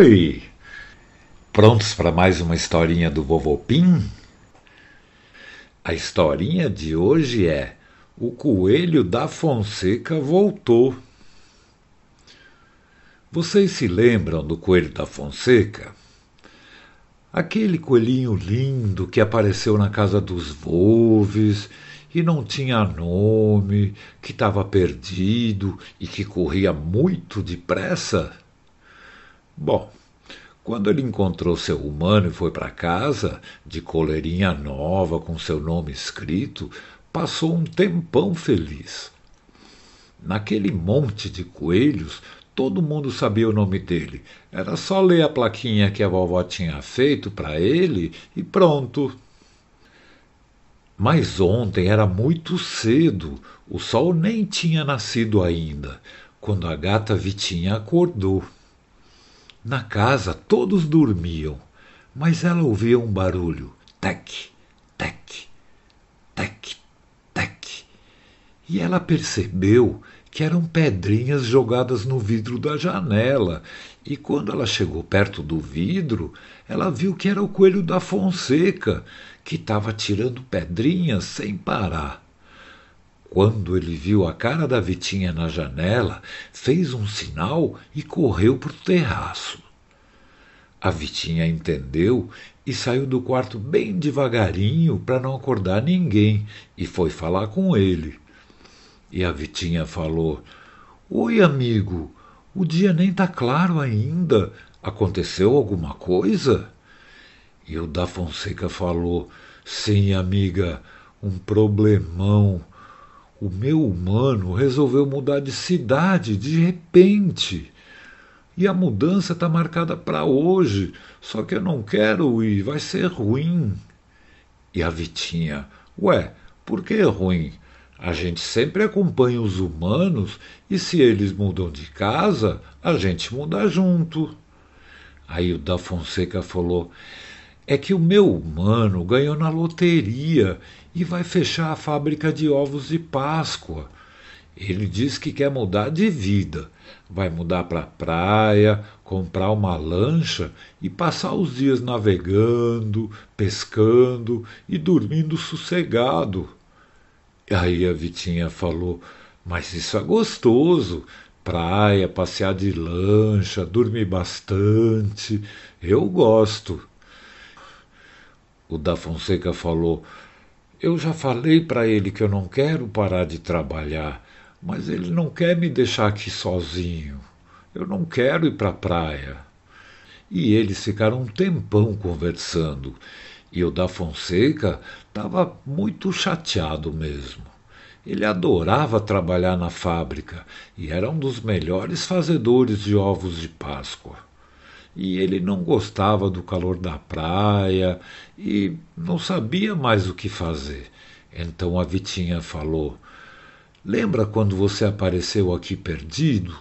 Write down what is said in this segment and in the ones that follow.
Oi! Prontos para mais uma historinha do Vovô Pim? A historinha de hoje é O Coelho da Fonseca Voltou. Vocês se lembram do Coelho da Fonseca? Aquele coelhinho lindo que apareceu na casa dos Volves e não tinha nome, que estava perdido e que corria muito depressa? Bom, quando ele encontrou seu humano e foi para casa, de coleirinha nova com seu nome escrito, passou um tempão feliz. Naquele monte de coelhos, todo mundo sabia o nome dele. Era só ler a plaquinha que a vovó tinha feito para ele e pronto. Mas ontem era muito cedo, o sol nem tinha nascido ainda, quando a gata Vitinha acordou. Na casa todos dormiam, mas ela ouvia um barulho: tec, tec, tec, tec. E ela percebeu que eram pedrinhas jogadas no vidro da janela. E quando ela chegou perto do vidro, ela viu que era o coelho da Fonseca, que estava tirando pedrinhas sem parar. Quando ele viu a cara da Vitinha na janela, fez um sinal e correu para o terraço. A Vitinha entendeu e saiu do quarto bem devagarinho para não acordar ninguém e foi falar com ele. E a Vitinha falou: Oi, amigo, o dia nem tá claro ainda. Aconteceu alguma coisa? E o da Fonseca falou: Sim, amiga, um problemão. O meu humano resolveu mudar de cidade de repente. E a mudança está marcada para hoje, só que eu não quero ir, vai ser ruim. E a Vitinha, ué, por que ruim? A gente sempre acompanha os humanos e se eles mudam de casa, a gente muda junto. Aí o da Fonseca falou: é que o meu humano ganhou na loteria e vai fechar a fábrica de ovos de Páscoa. Ele diz que quer mudar de vida. Vai mudar para a praia, comprar uma lancha e passar os dias navegando, pescando e dormindo sossegado. Aí a Vitinha falou: Mas isso é gostoso. Praia, passear de lancha, dormir bastante. Eu gosto. O da Fonseca falou: Eu já falei para ele que eu não quero parar de trabalhar, mas ele não quer me deixar aqui sozinho. Eu não quero ir para a praia. E eles ficaram um tempão conversando. E o da Fonseca estava muito chateado mesmo. Ele adorava trabalhar na fábrica e era um dos melhores fazedores de ovos de Páscoa e ele não gostava do calor da praia e não sabia mais o que fazer. Então a Vitinha falou: Lembra quando você apareceu aqui perdido?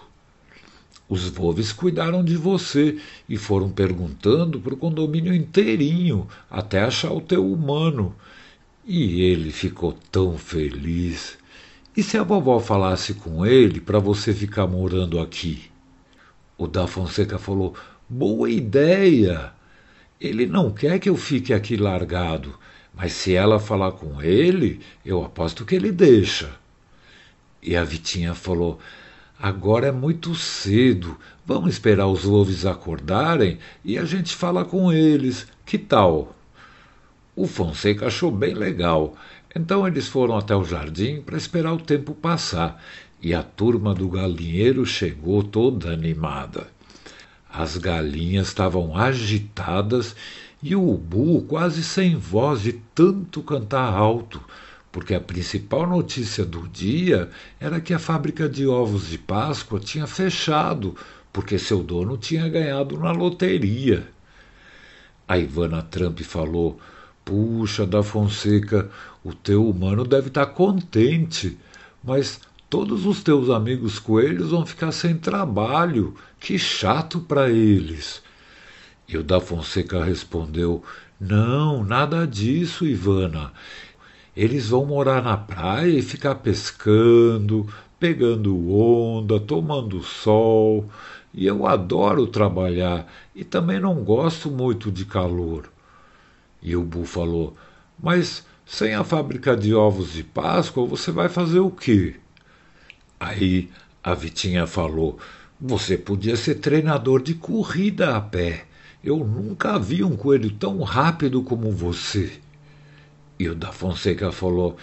Os Volves cuidaram de você e foram perguntando para o condomínio inteirinho até achar o teu humano. E ele ficou tão feliz. E se a vovó falasse com ele para você ficar morando aqui? O da Fonseca falou: Boa ideia! Ele não quer que eu fique aqui largado, mas se ela falar com ele, eu aposto que ele deixa. E a Vitinha falou: Agora é muito cedo, vamos esperar os Wolves acordarem e a gente fala com eles. Que tal? O Fonseca achou bem legal, então eles foram até o jardim para esperar o tempo passar e a turma do galinheiro chegou toda animada. As galinhas estavam agitadas e o ubu quase sem voz de tanto cantar alto, porque a principal notícia do dia era que a fábrica de ovos de Páscoa tinha fechado, porque seu dono tinha ganhado na loteria. A Ivana Trump falou: Puxa, da Fonseca, o teu humano deve estar tá contente, mas Todos os teus amigos coelhos vão ficar sem trabalho. Que chato para eles. E o da Fonseca respondeu: Não, nada disso, Ivana. Eles vão morar na praia e ficar pescando, pegando onda, tomando sol. e eu adoro trabalhar e também não gosto muito de calor. E o Bu falou: Mas sem a fábrica de ovos de Páscoa você vai fazer o quê? Aí a Vitinha falou: Você podia ser treinador de corrida a pé. Eu nunca vi um coelho tão rápido como você. E o da Fonseca falou: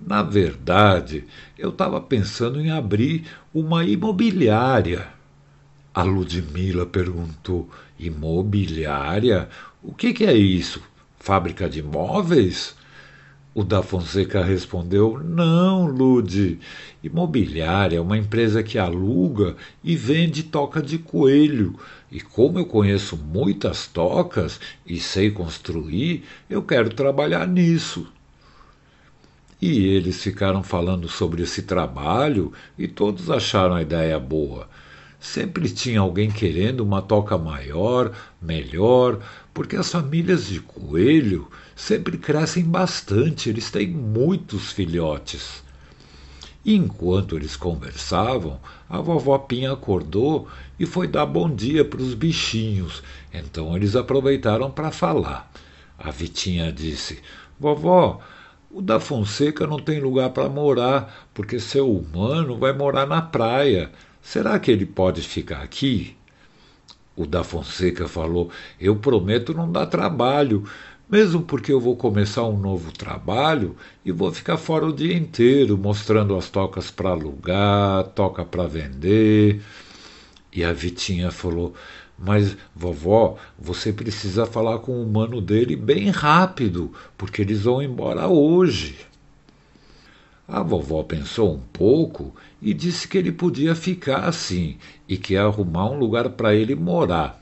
Na verdade, eu estava pensando em abrir uma imobiliária. A Ludmila perguntou: Imobiliária? O que, que é isso? Fábrica de móveis? O da Fonseca respondeu: Não, Lude. Imobiliária é uma empresa que aluga e vende toca de coelho. E como eu conheço muitas tocas e sei construir, eu quero trabalhar nisso. E eles ficaram falando sobre esse trabalho e todos acharam a ideia boa. Sempre tinha alguém querendo uma toca maior, melhor, porque as famílias de coelho sempre crescem bastante, eles têm muitos filhotes. E enquanto eles conversavam, a vovó Pinha acordou e foi dar bom dia para os bichinhos. Então eles aproveitaram para falar. A Vitinha disse: Vovó, o da Fonseca não tem lugar para morar, porque seu humano vai morar na praia. Será que ele pode ficar aqui? O da Fonseca falou: Eu prometo não dar trabalho, mesmo porque eu vou começar um novo trabalho e vou ficar fora o dia inteiro mostrando as tocas para alugar, toca para vender. E a Vitinha falou: Mas, vovó, você precisa falar com o mano dele bem rápido, porque eles vão embora hoje. A vovó pensou um pouco e disse que ele podia ficar assim e que ia arrumar um lugar para ele morar.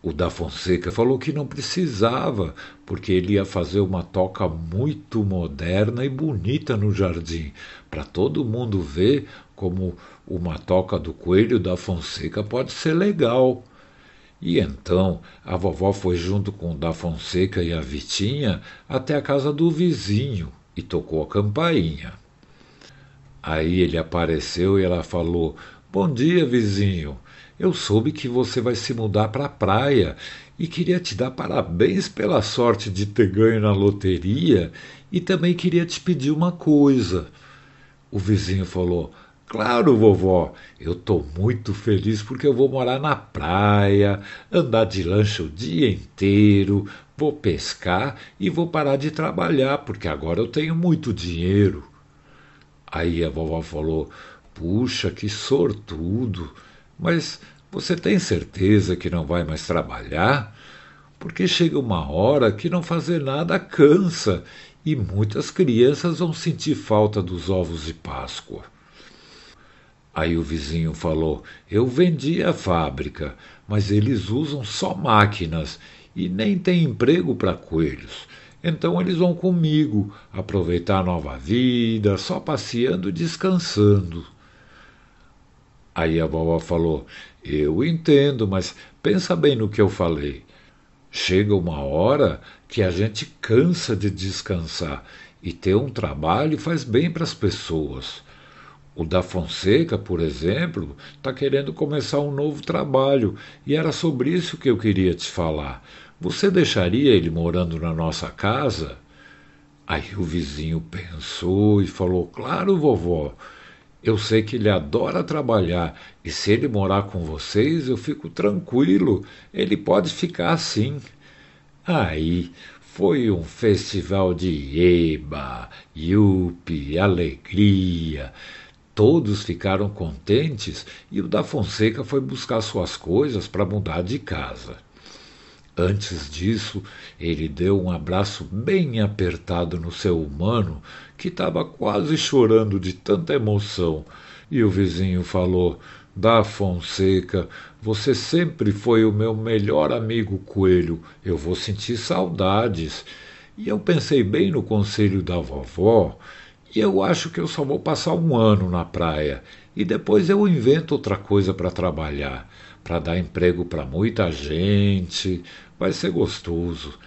O da Fonseca falou que não precisava, porque ele ia fazer uma toca muito moderna e bonita no jardim, para todo mundo ver como uma toca do coelho da Fonseca pode ser legal. E então a vovó foi junto com o da Fonseca e a Vitinha até a casa do vizinho e tocou a campainha. Aí ele apareceu e ela falou: Bom dia, vizinho. Eu soube que você vai se mudar para a praia e queria te dar parabéns pela sorte de ter ganho na loteria e também queria te pedir uma coisa. O vizinho falou: Claro, vovó, eu estou muito feliz porque eu vou morar na praia, andar de lancha o dia inteiro, vou pescar e vou parar de trabalhar porque agora eu tenho muito dinheiro. Aí a vovó falou: Puxa, que sortudo! Mas você tem certeza que não vai mais trabalhar? Porque chega uma hora que não fazer nada cansa e muitas crianças vão sentir falta dos ovos de Páscoa. Aí o vizinho falou: Eu vendi a fábrica, mas eles usam só máquinas e nem tem emprego para coelhos. Então eles vão comigo aproveitar a nova vida, só passeando e descansando. Aí a vovó falou: Eu entendo, mas pensa bem no que eu falei. Chega uma hora que a gente cansa de descansar e ter um trabalho faz bem para as pessoas. O da Fonseca, por exemplo, está querendo começar um novo trabalho e era sobre isso que eu queria te falar. Você deixaria ele morando na nossa casa? Aí o vizinho pensou e falou: Claro, vovó. Eu sei que ele adora trabalhar e se ele morar com vocês, eu fico tranquilo. Ele pode ficar assim. Aí foi um festival de eba, yupi, alegria. Todos ficaram contentes e o da Fonseca foi buscar suas coisas para mudar de casa. Antes disso, ele deu um abraço bem apertado no seu humano, que estava quase chorando de tanta emoção. E o vizinho falou: Da Fonseca, você sempre foi o meu melhor amigo coelho. Eu vou sentir saudades. E eu pensei bem no conselho da vovó e eu acho que eu só vou passar um ano na praia e depois eu invento outra coisa para trabalhar, para dar emprego para muita gente. Vai ser gostoso.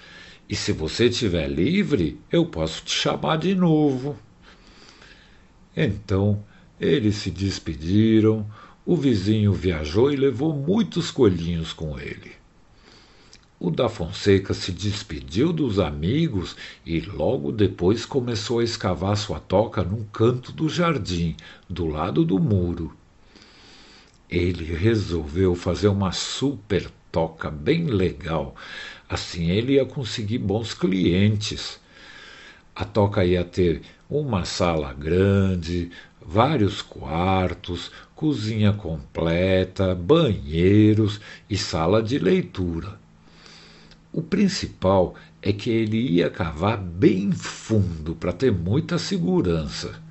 E se você estiver livre, eu posso te chamar de novo. Então eles se despediram. O vizinho viajou e levou muitos coelhinhos com ele. O da Fonseca se despediu dos amigos e logo depois começou a escavar sua toca num canto do jardim, do lado do muro. Ele resolveu fazer uma super toca bem legal, assim ele ia conseguir bons clientes. A toca ia ter uma sala grande, vários quartos, cozinha completa, banheiros e sala de leitura. O principal é que ele ia cavar bem fundo para ter muita segurança.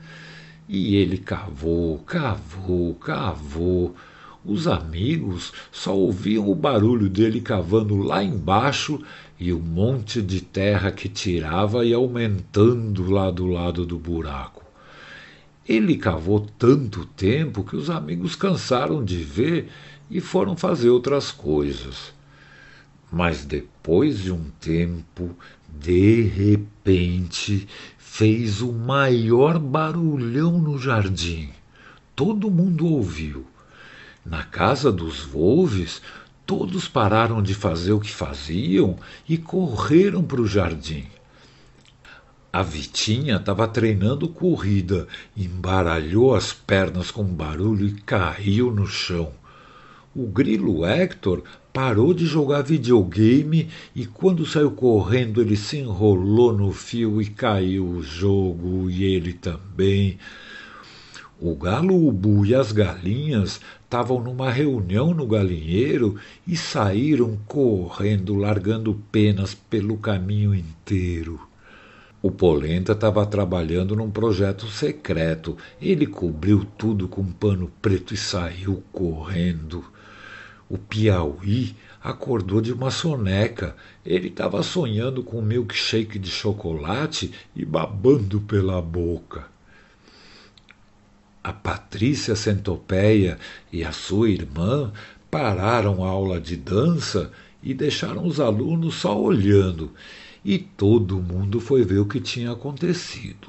E ele cavou, cavou, cavou. Os amigos só ouviam o barulho dele cavando lá embaixo e o monte de terra que tirava e aumentando lá do lado do buraco. Ele cavou tanto tempo que os amigos cansaram de ver e foram fazer outras coisas. Mas depois de um tempo, de repente, fez o maior barulhão no jardim. Todo mundo ouviu. Na casa dos Volves, todos pararam de fazer o que faziam e correram para o jardim. A Vitinha estava treinando corrida, embaralhou as pernas com barulho e caiu no chão. O grilo Hector parou de jogar videogame e quando saiu correndo ele se enrolou no fio e caiu o jogo e ele também. O galo ubu e as galinhas estavam numa reunião no galinheiro e saíram correndo, largando penas pelo caminho inteiro. O Polenta estava trabalhando num projeto secreto. Ele cobriu tudo com pano preto e saiu correndo. O Piauí acordou de uma soneca. Ele estava sonhando com um milkshake de chocolate e babando pela boca. A Patrícia Centopeia e a sua irmã pararam a aula de dança e deixaram os alunos só olhando, e todo mundo foi ver o que tinha acontecido.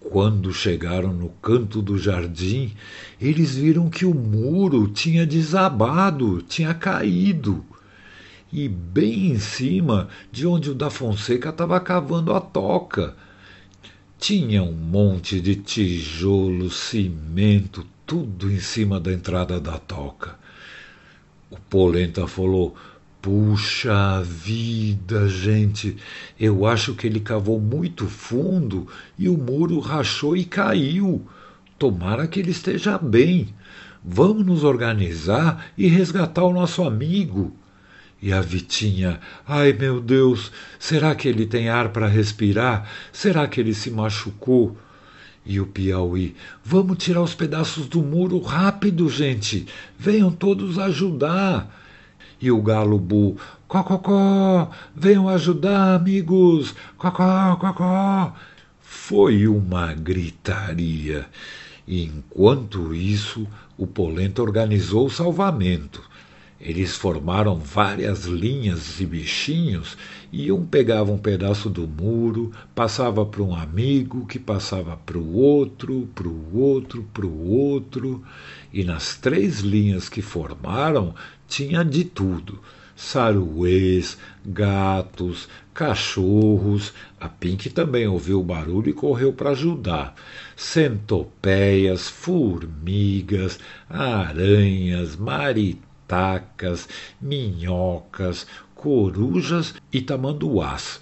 Quando chegaram no canto do jardim, eles viram que o muro tinha desabado, tinha caído. E bem em cima de onde o da Fonseca estava cavando a toca. Tinha um monte de tijolo, cimento, tudo em cima da entrada da toca. O Polenta falou: Puxa vida, gente, eu acho que ele cavou muito fundo e o muro rachou e caiu. Tomara que ele esteja bem. Vamos nos organizar e resgatar o nosso amigo. E a Vitinha, ai meu Deus, será que ele tem ar para respirar? Será que ele se machucou? E o Piauí, vamos tirar os pedaços do muro rápido, gente. Venham todos ajudar. E o galo bu, cococó, venham ajudar, amigos, cocó, cocó. Foi uma gritaria. E enquanto isso, o Polenta organizou o salvamento. Eles formaram várias linhas de bichinhos e um pegava um pedaço do muro, passava para um amigo, que passava para o outro, para o outro, para o outro, e nas três linhas que formaram tinha de tudo: saruês, gatos, cachorros. A Pink também ouviu o barulho e correu para ajudar. Centopeias, formigas, aranhas, maritacas, minhocas, corujas e tamanduás.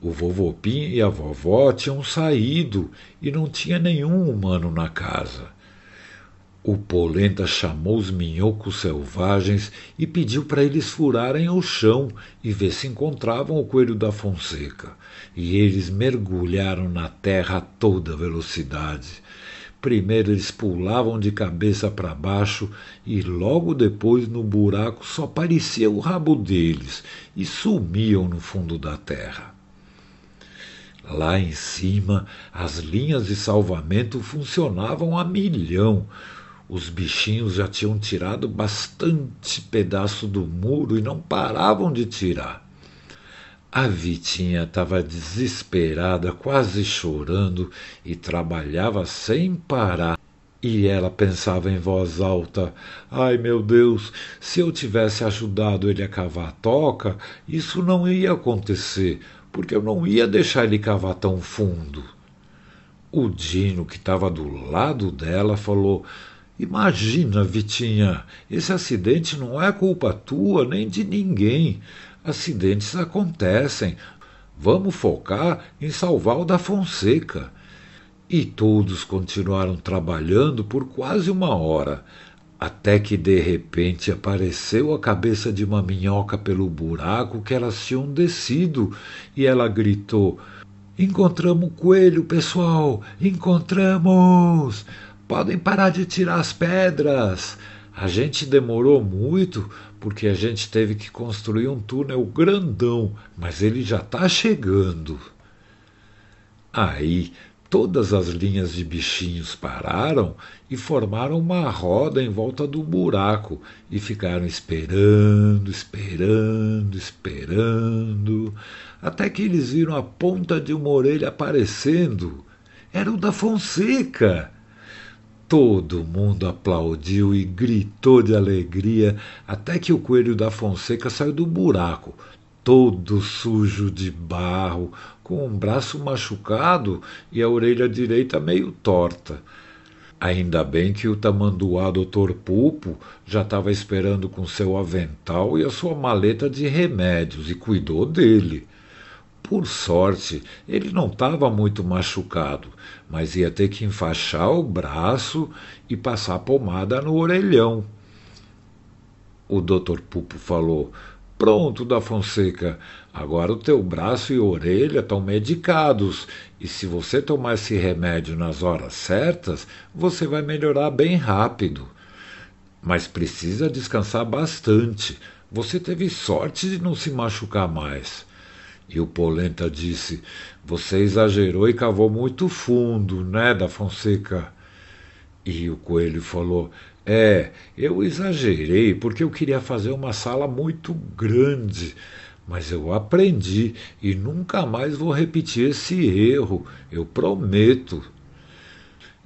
O vovô Pim e a vovó tinham saído e não tinha nenhum humano na casa. O Polenta chamou os minhocos selvagens e pediu para eles furarem o chão e ver se encontravam o coelho da Fonseca. E eles mergulharam na terra a toda velocidade. Primeiro eles pulavam de cabeça para baixo e logo depois no buraco só parecia o rabo deles e sumiam no fundo da terra. Lá em cima, as linhas de salvamento funcionavam a milhão. Os bichinhos já tinham tirado bastante pedaço do muro e não paravam de tirar. A Vitinha estava desesperada, quase chorando, e trabalhava sem parar. E ela pensava em voz alta: Ai meu Deus, se eu tivesse ajudado ele a cavar a toca, isso não ia acontecer, porque eu não ia deixar ele cavar tão fundo. O Dino, que estava do lado dela, falou: Imagina, Vitinha, esse acidente não é culpa tua nem de ninguém. Acidentes acontecem. Vamos focar em salvar o da Fonseca. E todos continuaram trabalhando por quase uma hora, até que de repente apareceu a cabeça de uma minhoca pelo buraco que elas tinham descido, e ela gritou: Encontramos o coelho, pessoal! Encontramos! Podem parar de tirar as pedras! A gente demorou muito porque a gente teve que construir um túnel grandão, mas ele já está chegando. Aí todas as linhas de bichinhos pararam e formaram uma roda em volta do buraco e ficaram esperando, esperando, esperando, até que eles viram a ponta de uma orelha aparecendo. Era o da Fonseca. Todo mundo aplaudiu e gritou de alegria até que o coelho da Fonseca saiu do buraco, todo sujo de barro, com um braço machucado e a orelha direita meio torta. Ainda bem que o tamanduá doutor Pulpo já estava esperando com seu avental e a sua maleta de remédios e cuidou dele. Por sorte, ele não estava muito machucado, mas ia ter que enfaixar o braço e passar pomada no orelhão. O doutor Pupo falou: Pronto, da Fonseca, agora o teu braço e orelha estão medicados, e se você tomar esse remédio nas horas certas, você vai melhorar bem rápido. Mas precisa descansar bastante. Você teve sorte de não se machucar mais. E o Polenta disse: Você exagerou e cavou muito fundo, né, da Fonseca? E o coelho falou: é, eu exagerei porque eu queria fazer uma sala muito grande, mas eu aprendi e nunca mais vou repetir esse erro, eu prometo.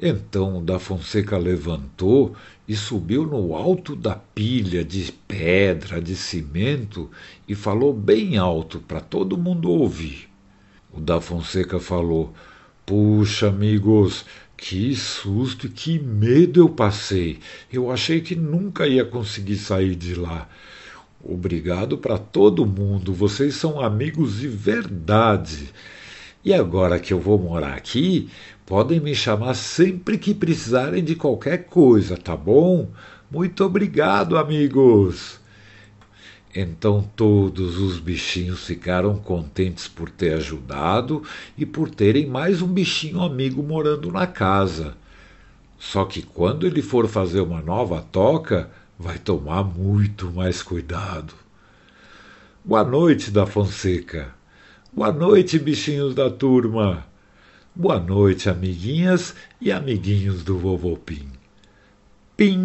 Então da Fonseca levantou e subiu no alto da pilha de pedra, de cimento, e falou bem alto para todo mundo ouvir. O da Fonseca falou: Puxa, amigos, que susto e que medo eu passei. Eu achei que nunca ia conseguir sair de lá. Obrigado para todo mundo, vocês são amigos de verdade. E agora que eu vou morar aqui, podem me chamar sempre que precisarem de qualquer coisa, tá bom? Muito obrigado, amigos. Então todos os bichinhos ficaram contentes por ter ajudado e por terem mais um bichinho amigo morando na casa. Só que quando ele for fazer uma nova toca, vai tomar muito mais cuidado. Boa noite, da Fonseca. Boa noite, bichinhos da turma. Boa noite, amiguinhas e amiguinhos do Vovô Pim. Pim!